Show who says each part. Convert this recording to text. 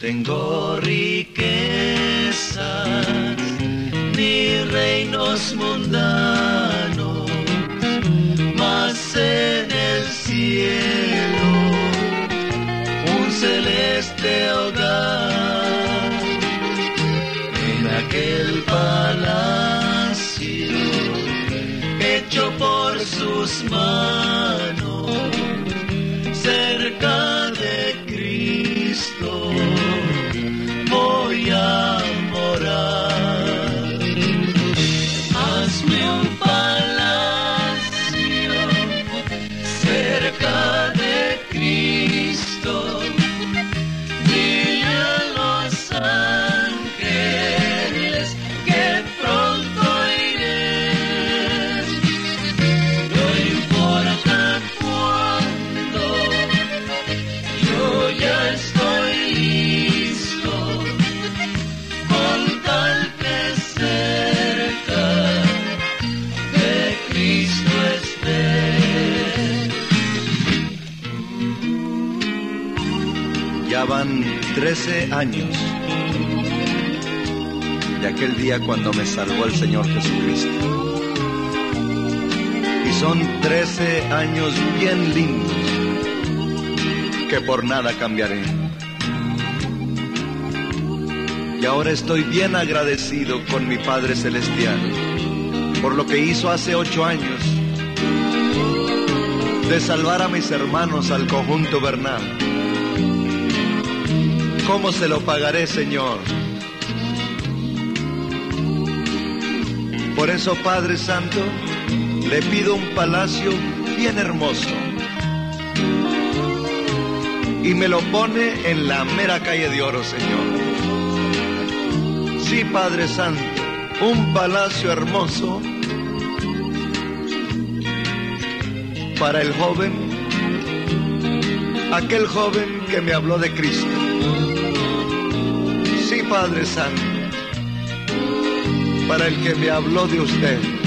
Speaker 1: tengo riquezas ni reinos mundanos, mas en el cielo un celeste hogar, en aquel palacio hecho por sus manos, Ya
Speaker 2: van 13 años de aquel día cuando me salvó el Señor Jesucristo. Y son 13 años bien lindos que por nada cambiaré. Y ahora estoy bien agradecido con mi Padre Celestial por lo que hizo hace ocho años de salvar a mis hermanos al conjunto Bernal. ¿Cómo se lo pagaré, Señor? Por eso, Padre Santo, le pido un palacio bien hermoso. Y me lo pone en la mera calle de oro, Señor. Sí, Padre Santo, un palacio hermoso para el joven, aquel joven que me habló de Cristo. Padre Santo, para el que me habló de usted.